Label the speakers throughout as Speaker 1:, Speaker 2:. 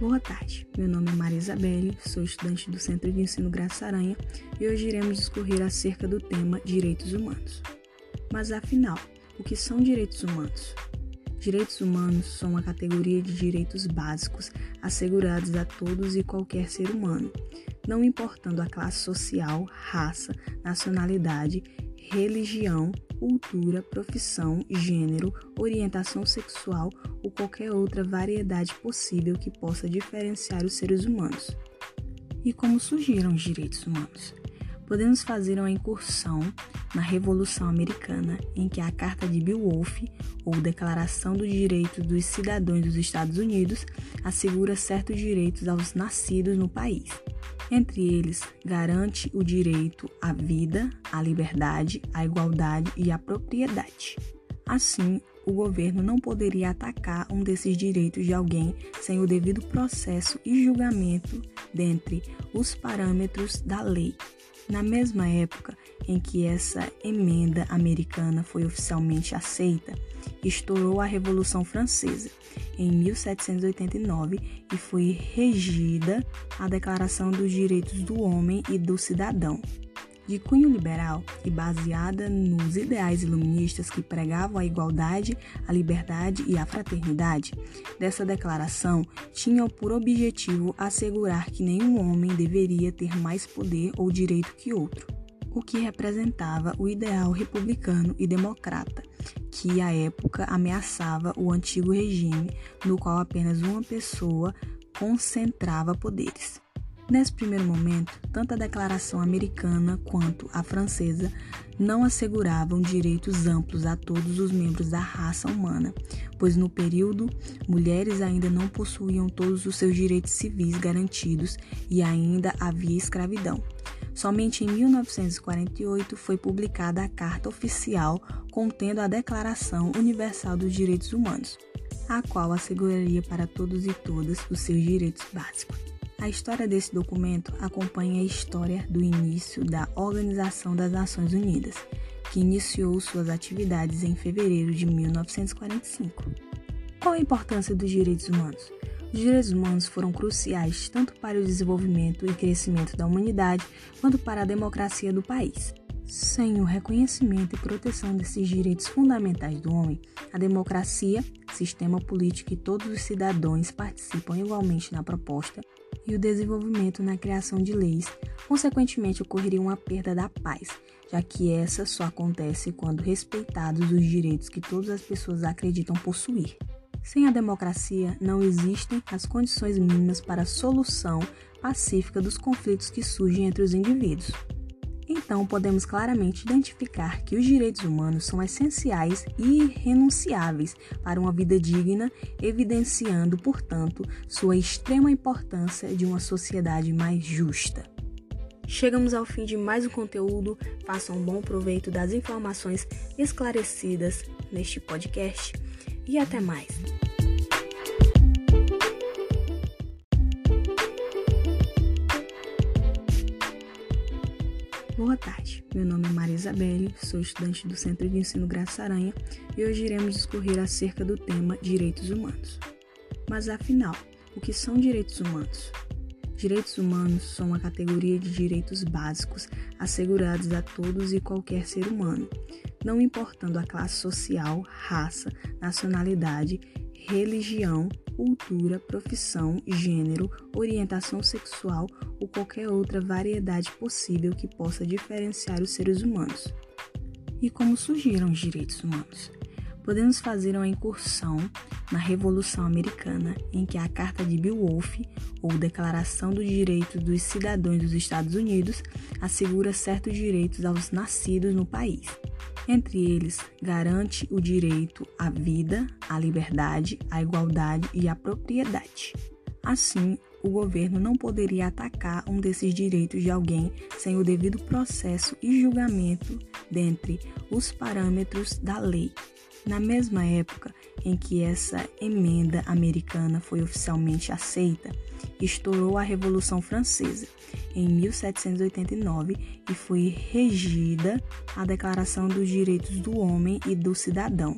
Speaker 1: Boa tarde, meu nome é Maria Isabelle, sou estudante do Centro de Ensino Graça Aranha e hoje iremos discorrer acerca do tema Direitos Humanos. Mas afinal, o que são direitos humanos? Direitos humanos são uma categoria de direitos básicos assegurados a todos e qualquer ser humano, não importando a classe social, raça, nacionalidade, religião, cultura, profissão, gênero, orientação sexual ou qualquer outra variedade possível que possa diferenciar os seres humanos. E como surgiram os direitos humanos? Podemos fazer uma incursão na Revolução Americana, em que a Carta de Beowulf, ou Declaração dos Direitos dos Cidadãos dos Estados Unidos, assegura certos direitos aos nascidos no país. Entre eles, garante o direito à vida, à liberdade, à igualdade e à propriedade. Assim, o governo não poderia atacar um desses direitos de alguém sem o devido processo e julgamento dentre os parâmetros da lei. Na mesma época em que essa emenda americana foi oficialmente aceita, estourou a Revolução Francesa em 1789 e foi regida a Declaração dos Direitos do Homem e do Cidadão. De cunho liberal e baseada nos ideais iluministas que pregavam a igualdade, a liberdade e a fraternidade, dessa declaração tinha por objetivo assegurar que nenhum homem deveria ter mais poder ou direito que outro o que representava o ideal republicano e democrata, que à época ameaçava o antigo regime, no qual apenas uma pessoa concentrava poderes. Nesse primeiro momento, tanto a declaração americana quanto a francesa não asseguravam direitos amplos a todos os membros da raça humana, pois no período mulheres ainda não possuíam todos os seus direitos civis garantidos e ainda havia escravidão. Somente em 1948 foi publicada a Carta Oficial contendo a Declaração Universal dos Direitos Humanos, a qual asseguraria para todos e todas os seus direitos básicos. A história desse documento acompanha a história do início da Organização das Nações Unidas, que iniciou suas atividades em fevereiro de 1945. Qual a importância dos direitos humanos? Os direitos humanos foram cruciais tanto para o desenvolvimento e crescimento da humanidade quanto para a democracia do país. Sem o reconhecimento e proteção desses direitos fundamentais do homem, a democracia, sistema político e todos os cidadãos participam igualmente na proposta e o desenvolvimento na criação de leis, consequentemente ocorreria uma perda da paz, já que essa só acontece quando respeitados os direitos que todas as pessoas acreditam possuir. Sem a democracia, não existem as condições mínimas para a solução pacífica dos conflitos que surgem entre os indivíduos. Então, podemos claramente identificar que os direitos humanos são essenciais e irrenunciáveis para uma vida digna, evidenciando, portanto, sua extrema importância de uma sociedade mais justa. Chegamos ao fim de mais um conteúdo. Façam um bom proveito das informações esclarecidas neste podcast e até mais. Boa tarde, meu nome é Maria Isabelle, sou estudante do Centro de Ensino Graça Aranha e hoje iremos discorrer acerca do tema Direitos Humanos. Mas afinal, o que são direitos humanos? Direitos humanos são uma categoria de direitos básicos assegurados a todos e qualquer ser humano, não importando a classe social, raça, nacionalidade, religião, cultura, profissão, gênero, orientação sexual ou qualquer outra variedade possível que possa diferenciar os seres humanos. E como surgiram os direitos humanos? Podemos fazer uma incursão na Revolução Americana, em que a Carta de Beowulf, ou Declaração dos Direitos dos Cidadãos dos Estados Unidos, assegura certos direitos aos nascidos no país. Entre eles, garante o direito à vida, à liberdade, à igualdade e à propriedade. Assim, o governo não poderia atacar um desses direitos de alguém sem o devido processo e julgamento dentre os parâmetros da lei. Na mesma época em que essa emenda americana foi oficialmente aceita, estourou a Revolução Francesa em 1789 e foi regida a Declaração dos Direitos do Homem e do Cidadão.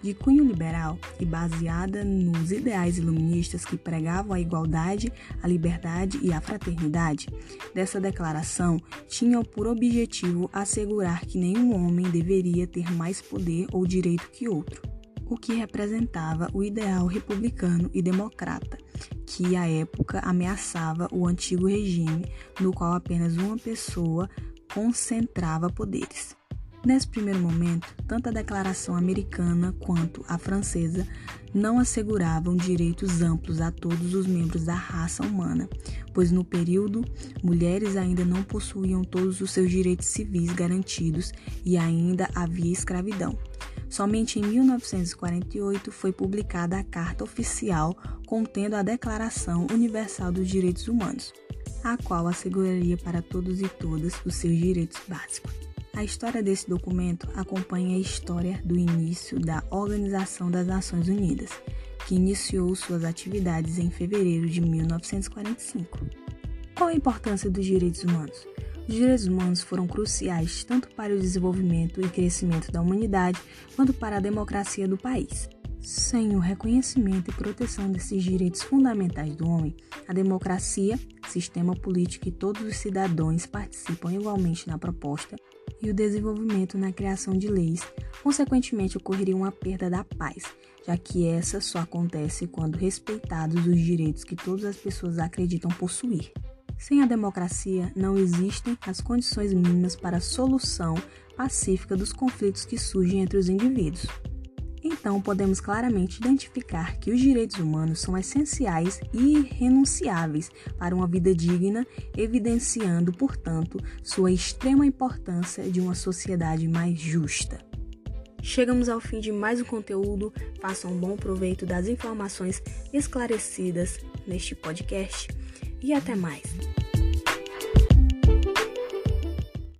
Speaker 1: De cunho liberal e baseada nos ideais iluministas que pregavam a igualdade, a liberdade e a fraternidade, dessa declaração tinha por objetivo assegurar que nenhum homem deveria ter mais poder ou direito que outro, o que representava o ideal republicano e democrata, que à época ameaçava o antigo regime, no qual apenas uma pessoa concentrava poderes. Nesse primeiro momento, tanto a declaração americana quanto a francesa não asseguravam direitos amplos a todos os membros da raça humana, pois no período mulheres ainda não possuíam todos os seus direitos civis garantidos e ainda havia escravidão. Somente em 1948 foi publicada a Carta Oficial contendo a Declaração Universal dos Direitos Humanos, a qual asseguraria para todos e todas os seus direitos básicos. A história desse documento acompanha a história do início da Organização das Nações Unidas, que iniciou suas atividades em fevereiro de 1945. Qual a importância dos direitos humanos? Os direitos humanos foram cruciais tanto para o desenvolvimento e crescimento da humanidade quanto para a democracia do país. Sem o reconhecimento e proteção desses direitos fundamentais do homem, a democracia, sistema político e todos os cidadãos participam igualmente na proposta, e o desenvolvimento na criação de leis, consequentemente ocorreria uma perda da paz, já que essa só acontece quando respeitados os direitos que todas as pessoas acreditam possuir. Sem a democracia, não existem as condições mínimas para a solução pacífica dos conflitos que surgem entre os indivíduos. Então, podemos claramente identificar que os direitos humanos são essenciais e irrenunciáveis para uma vida digna, evidenciando, portanto, sua extrema importância de uma sociedade mais justa. Chegamos ao fim de mais um conteúdo. Façam um bom proveito das informações esclarecidas neste podcast e até mais.